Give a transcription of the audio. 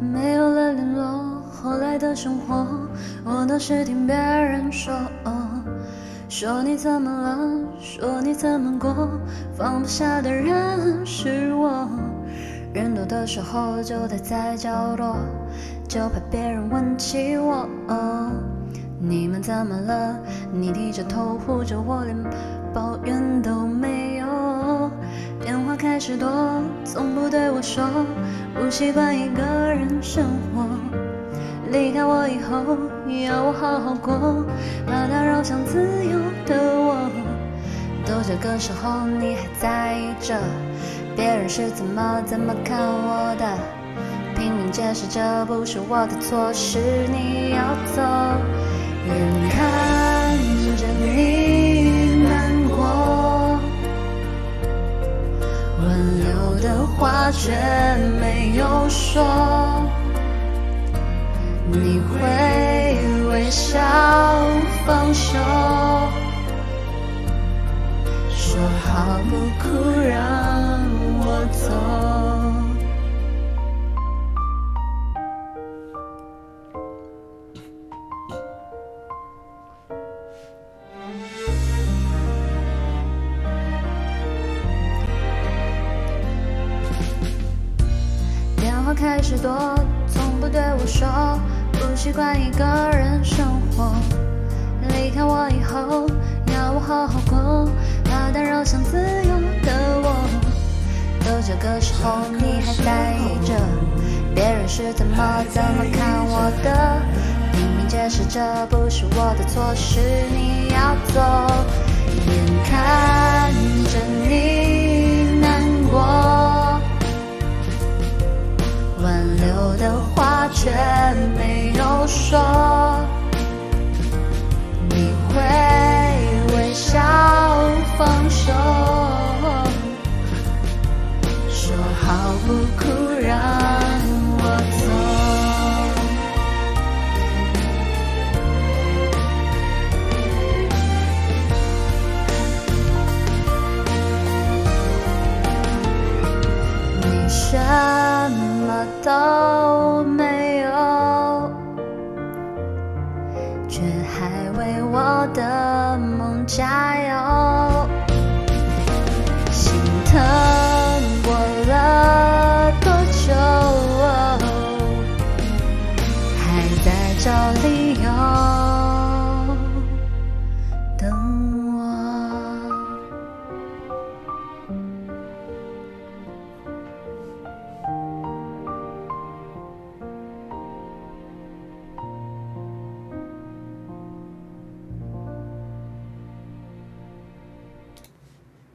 没有了联络，后来的生活，我都是听别人说。说你怎么了？说你怎么过？放不下的人是我。人多的时候就待在角落，就怕别人问起我。你们怎么了？你低着头护着我，连抱怨都没有。电话开始多，从不对我说，不习惯一个人生活。离开我以后，要我好好过，怕打扰想自由的我。都这个时候，你还在意着别人是怎么怎么看我的，拼命解释这不是我的错，是你要走，眼看着你难过，挽留的话却没有说。手，说好不哭让我走。电话开始多，从不对我说。不习惯一个人生活，想自由的我。都这个时候你还在意着别人是怎么怎么看我的，拼命解释这不是我的错，是你要走，眼看着你什么都没有却还为我的梦加油。